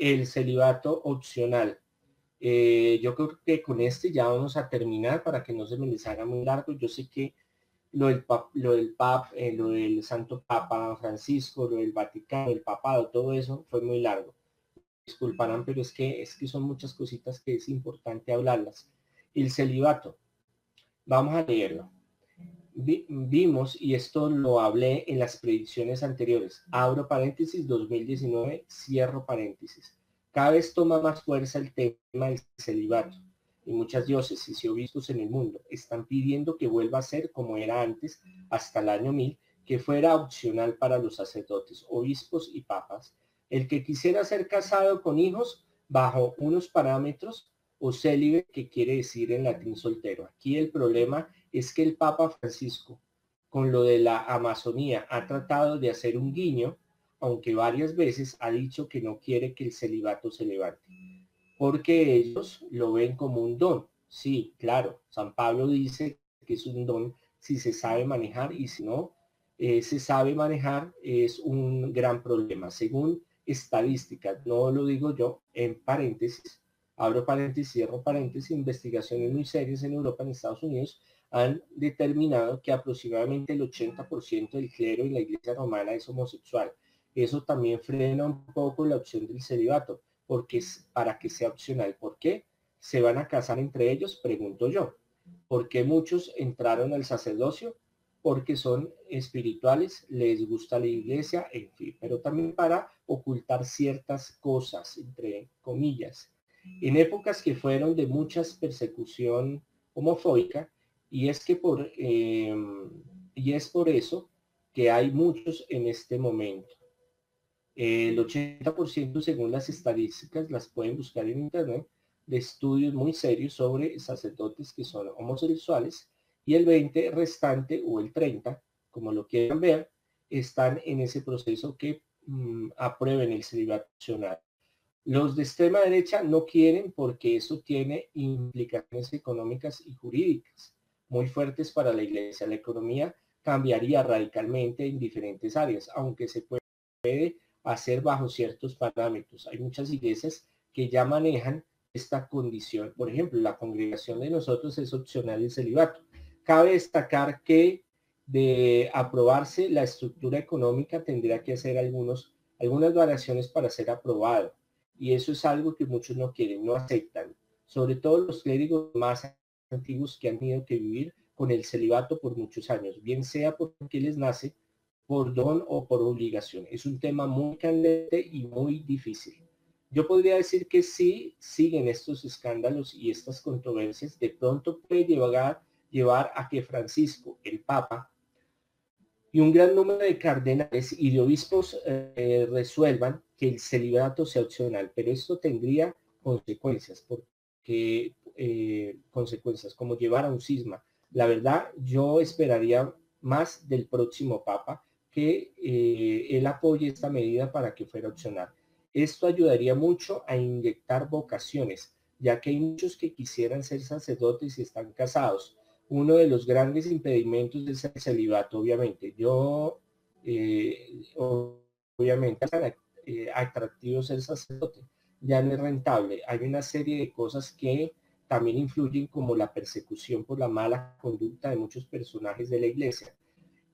el celibato opcional. Eh, yo creo que con este ya vamos a terminar para que no se me les haga muy largo. Yo sé que lo del, lo del pap, eh, lo del Santo Papa Francisco, lo del Vaticano, el papado, todo eso fue muy largo. Disculparán, pero es que, es que son muchas cositas que es importante hablarlas. El celibato. Vamos a leerlo. Vimos, y esto lo hablé en las predicciones anteriores, abro paréntesis 2019, cierro paréntesis. Cada vez toma más fuerza el tema del celibato y muchas diócesis y obispos en el mundo están pidiendo que vuelva a ser como era antes, hasta el año 1000, que fuera opcional para los sacerdotes, obispos y papas, el que quisiera ser casado con hijos bajo unos parámetros o célibe, que quiere decir en latín soltero. Aquí el problema es que el Papa Francisco, con lo de la Amazonía, ha tratado de hacer un guiño, aunque varias veces ha dicho que no quiere que el celibato se levante porque ellos lo ven como un don. Sí, claro, San Pablo dice que es un don si se sabe manejar y si no eh, se sabe manejar es un gran problema. Según estadísticas, no lo digo yo, en paréntesis, abro paréntesis, cierro paréntesis, investigaciones muy serias en Europa, en Estados Unidos, han determinado que aproximadamente el 80% del clero en la iglesia romana es homosexual. Eso también frena un poco la opción del celibato porque es para que sea opcional. ¿Por qué? ¿Se van a casar entre ellos? Pregunto yo. ¿Por qué muchos entraron al sacerdocio? Porque son espirituales, les gusta la iglesia, en fin, pero también para ocultar ciertas cosas, entre comillas. En épocas que fueron de muchas persecución homofóbica, y es que por, em, y es por eso que hay muchos en este momento. El 80% según las estadísticas, las pueden buscar en internet, de estudios muy serios sobre sacerdotes que son homosexuales y el 20 restante o el 30, como lo quieran ver, están en ese proceso que mm, aprueben el celibato opcional. Los de extrema derecha no quieren porque eso tiene implicaciones económicas y jurídicas muy fuertes para la iglesia. La economía cambiaría radicalmente en diferentes áreas, aunque se puede hacer bajo ciertos parámetros. Hay muchas iglesias que ya manejan esta condición. Por ejemplo, la congregación de nosotros es opcional el celibato. Cabe destacar que de aprobarse la estructura económica tendría que hacer algunos, algunas variaciones para ser aprobado. Y eso es algo que muchos no quieren, no aceptan. Sobre todo los clérigos más antiguos que han tenido que vivir con el celibato por muchos años, bien sea porque les nace por don o por obligación. Es un tema muy candente y muy difícil. Yo podría decir que sí siguen estos escándalos y estas controversias, de pronto puede llevar, llevar a que Francisco, el Papa, y un gran número de cardenales y de obispos eh, resuelvan que el celibato sea opcional, pero esto tendría consecuencias, porque eh, consecuencias como llevar a un cisma. La verdad, yo esperaría más del próximo Papa, que eh, él apoye esta medida para que fuera opcional. Esto ayudaría mucho a inyectar vocaciones, ya que hay muchos que quisieran ser sacerdotes y están casados. Uno de los grandes impedimentos es el celibato, obviamente. Yo, eh, obviamente, es atractivo ser sacerdote, ya no es rentable. Hay una serie de cosas que también influyen como la persecución por la mala conducta de muchos personajes de la iglesia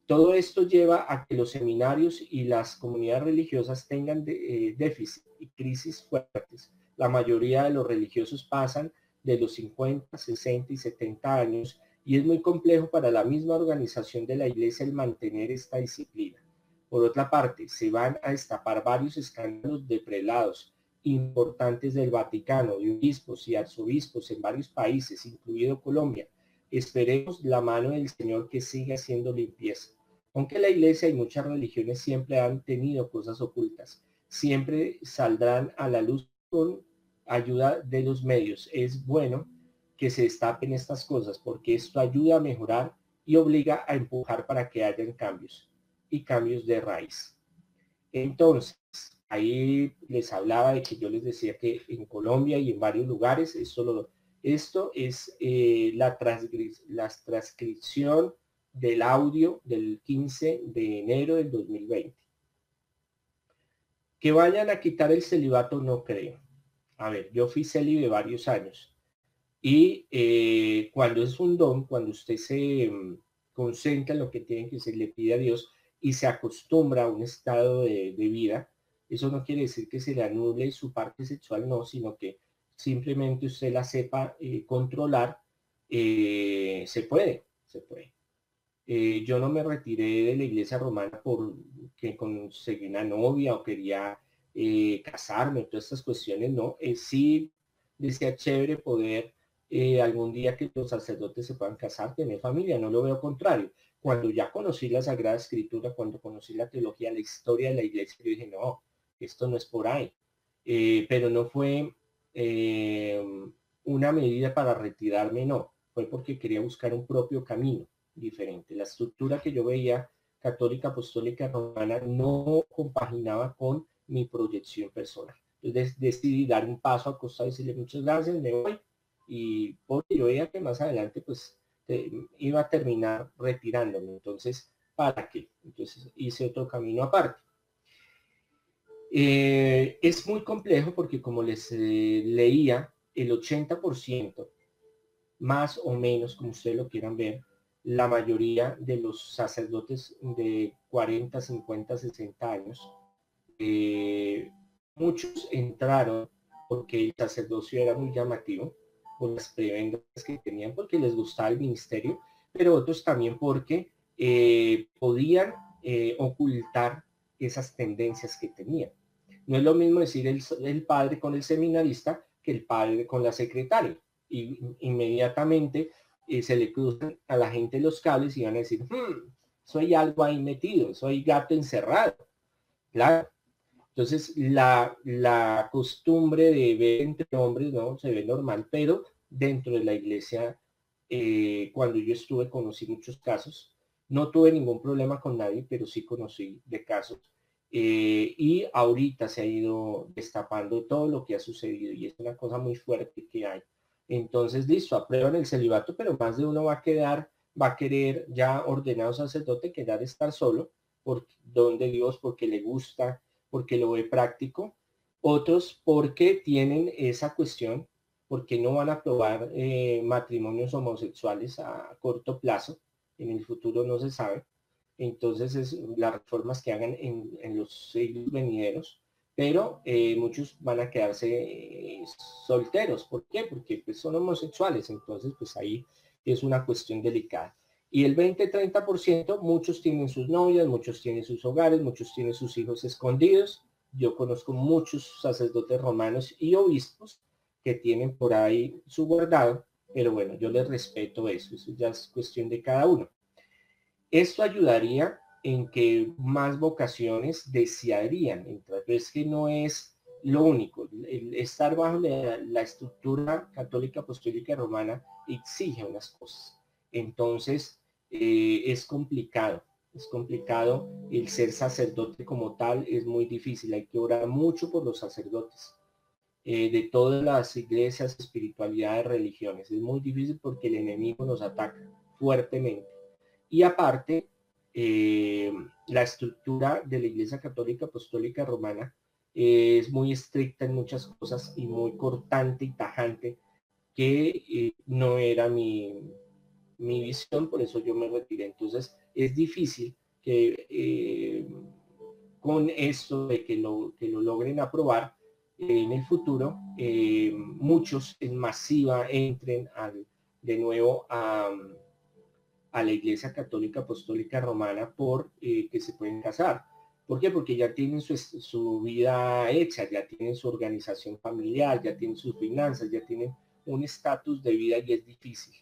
todo esto lleva a que los seminarios y las comunidades religiosas tengan eh, déficit y crisis fuertes. La mayoría de los religiosos pasan de los 50, 60 y 70 años y es muy complejo para la misma organización de la iglesia el mantener esta disciplina. Por otra parte, se van a destapar varios escándalos de prelados importantes del Vaticano, de obispos y arzobispos en varios países, incluido Colombia. Esperemos la mano del Señor que siga haciendo limpieza. Aunque la iglesia y muchas religiones siempre han tenido cosas ocultas, siempre saldrán a la luz con ayuda de los medios. Es bueno que se destapen estas cosas porque esto ayuda a mejorar y obliga a empujar para que hayan cambios y cambios de raíz. Entonces, ahí les hablaba de que yo les decía que en Colombia y en varios lugares esto, esto es eh, la, la transcripción del audio del 15 de enero del 2020. Que vayan a quitar el celibato no creo. A ver, yo fui célibe varios años. Y eh, cuando es un don, cuando usted se mm, concentra en lo que tiene que se le pide a Dios y se acostumbra a un estado de, vida, eso no quiere decir que se le anule su parte sexual, no, sino que simplemente usted la sepa eh, controlar, eh, se puede, se puede. yo no me retiré de la iglesia romana porque conseguí una novia o quería casarme, todas estas cuestiones, no. sí decía chévere poder eh, algún día que los sacerdotes se puedan casar, tener familia, no lo veo contrario. Cuando ya conocí la Sagrada Escritura, cuando conocí la teología, la historia de la iglesia, yo dije, no, esto no es por ahí. Eh, pero no fue eh, una medida para retirarme, no, fue porque quería buscar un propio camino diferente. La estructura que yo veía católica, apostólica, romana, no compaginaba con mi proyección personal. Entonces decidí dar un paso a costa de decirle muchas gracias, me voy, y porque yo veía que más adelante pues iba a terminar retirándome. Entonces, ¿para qué? Entonces hice otro camino aparte. Eh, es muy complejo porque como les eh, leía, el 80%, más o menos como ustedes lo quieran ver, la mayoría de los sacerdotes de 40, 50, 60 años, eh, muchos entraron porque el sacerdocio era muy llamativo, por las prebendas que tenían porque les gustaba el ministerio, pero otros también porque podían ocultar esas tendencias que tenían. No es lo mismo decir el, padre con el seminarista que el padre con la secretaria. Y inmediatamente eh, se le cruzan a la gente los cables y van a decir, hmm, soy algo ahí metido, soy gato encerrado. Claro. Entonces, la, la costumbre de ver entre hombres, ¿no? Se ve normal, pero dentro de la iglesia, eh, cuando yo estuve, conocí muchos casos. No tuve ningún problema con nadie, pero sí conocí de casos. Eh, y ahorita se ha ido destapando todo lo que ha sucedido y es una cosa muy fuerte que hay. Entonces, listo, aprueban el celibato, pero más de uno va a quedar, va a querer ya ordenado sacerdote quedar estar solo, por donde Dios, porque le gusta, porque lo ve práctico. Otros porque tienen esa cuestión porque no van a aprobar eh, matrimonios homosexuales a corto plazo, en el futuro no se sabe. Entonces es las reformas que hagan en, los siglos venideros, pero eh, muchos van a quedarse eh, solteros. ¿Por qué? Porque pues, son homosexuales, entonces pues ahí es una cuestión delicada. Y el 20-30%, muchos tienen sus novias, muchos tienen sus hogares, muchos tienen sus hijos escondidos. Yo conozco muchos sacerdotes romanos y obispos que tienen por ahí su guardado, pero bueno, yo les respeto eso, eso ya es cuestión de cada uno. Esto ayudaría en que más vocaciones desearían entrar, pero es que no es lo único. El estar bajo la, estructura católica apostólica romana exige unas cosas. Entonces, eh, es complicado, es complicado el ser sacerdote como tal, es muy difícil, hay que orar mucho por los sacerdotes. Eh, de todas las iglesias, espiritualidades, religiones. Es muy difícil porque el enemigo nos ataca fuertemente. Y aparte, eh, la estructura de la Iglesia Católica Apostólica Romana es muy estricta en muchas cosas y muy cortante y tajante, que eh, no era mi, mi, visión, por eso yo me retiré. Entonces, es difícil que con esto de que lo, que lo logren aprobar, en el futuro eh, muchos en masiva entren al, de nuevo a, a, la Iglesia Católica Apostólica Romana por eh, que se pueden casar. ¿Por qué? Porque ya tienen su, su, vida hecha, ya tienen su organización familiar, ya tienen sus finanzas, ya tienen un estatus de vida y es difícil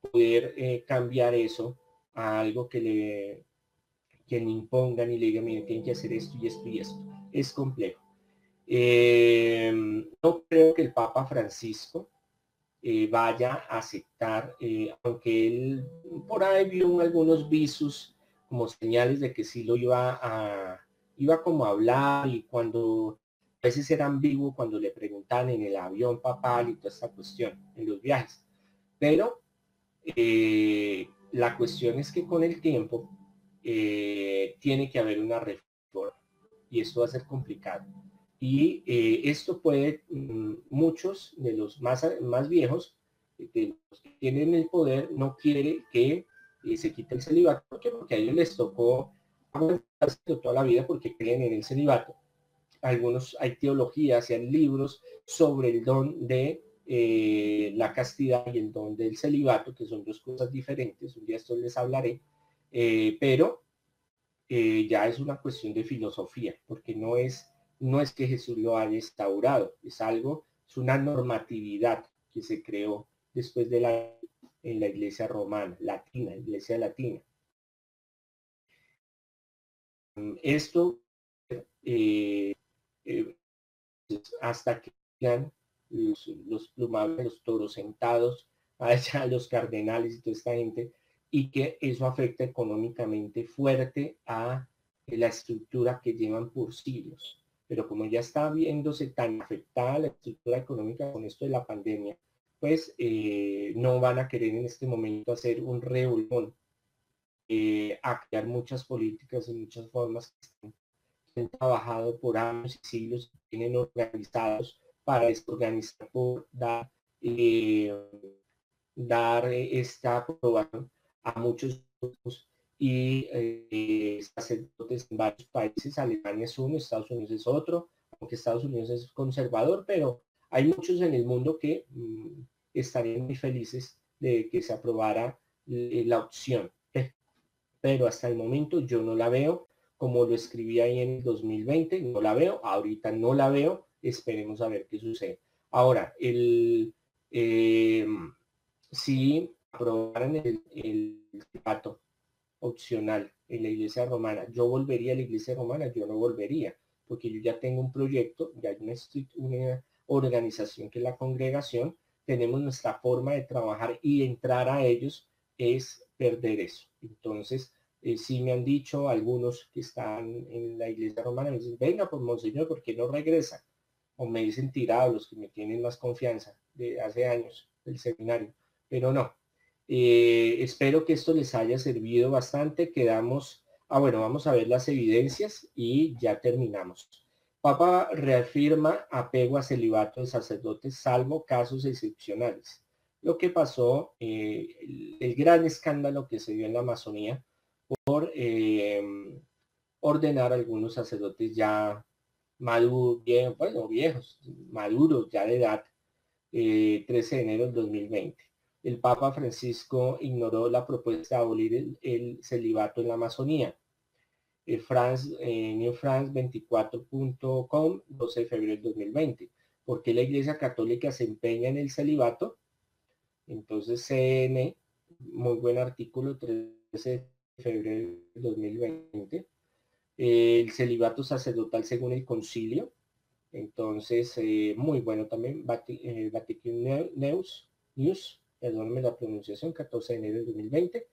poder eh, cambiar eso a algo que le, que le impongan y le digan, miren, tienen que hacer esto y esto y esto. Es complejo. Eh, no creo que el Papa Francisco eh, vaya a aceptar, eh, aunque él por ahí vio algunos visos como señales de que sí lo iba a, iba como a hablar y cuando a veces era ambiguo cuando le preguntan en el avión papal y toda esta cuestión, en los viajes. Pero la cuestión es que con el tiempo tiene que haber una reforma y esto va a ser complicado. Y eh, esto puede, mm, muchos de los más, más viejos, que tienen el poder, no quiere que se quite el celibato, porque, porque a ellos les tocó aguantarse toda la vida porque creen en el celibato. Algunos, hay teologías y hay libros sobre el don de eh, la castidad y el don del celibato, que son dos cosas diferentes, un día esto les hablaré, eh, pero eh, ya es una cuestión de filosofía, porque no es, no es que Jesús lo haya instaurado, es algo, es una normatividad que se creó después de la en la iglesia romana, latina, iglesia latina. Esto eh, eh, hasta que vean los, los plumables, los toros sentados, allá los cardenales y toda esta gente, y que eso afecta económicamente fuerte a la estructura que llevan por siglos. Pero como ya está viéndose tan afectada la estructura económica con esto de la pandemia, pues eh, no van a querer en este momento hacer un revolón eh, a crear muchas políticas y muchas formas que han trabajado por años y siglos, tienen organizados para desorganizar, por dar, eh, dar esta aprobación a muchos grupos y eh, sacerdotes en varios países, Alemania es uno, Estados Unidos es otro, aunque Estados Unidos es conservador, pero hay muchos en el mundo que mm, estarían muy felices de que se aprobara eh, la opción. Pero hasta el momento yo no la veo, como lo escribí ahí en el 2020, no la veo, ahorita no la veo, esperemos a ver qué sucede. Ahora, el, eh, si aprobaran el, el opcional en la iglesia romana, yo volvería a la iglesia romana, yo no volvería, porque yo ya tengo un proyecto, ya hay una, una organización que es la congregación, tenemos nuestra forma de trabajar y entrar a ellos es perder eso. Entonces, eh, sí me han dicho algunos que están en la iglesia romana, me dicen, venga, pues monseñor, ¿por qué no regresa? O me dicen tirados los que me tienen más confianza de hace años del seminario, pero no. Eh, espero que esto les haya servido bastante. Quedamos, ah bueno, vamos a ver las evidencias y ya terminamos. Papa reafirma apego a celibato de sacerdotes salvo casos excepcionales. Lo que pasó, eh, el, gran escándalo que se dio en la Amazonía por eh, ordenar a algunos sacerdotes ya maduros, bueno, viejos, maduros, ya de edad, 13 eh, de enero del 2020. El Papa Francisco ignoró la propuesta de abolir el celibato en la Amazonía eh, France, eh, New France 24.com, 12 de febrero del 2020. ¿Por qué la Iglesia Católica se empeña en el celibato? Entonces, CN, muy buen artículo, 13 de febrero del 2020. el celibato sacerdotal según el concilio. Entonces, eh, muy bueno también. Vatican News, News, perdónenme la pronunciación, 14 de enero del 2020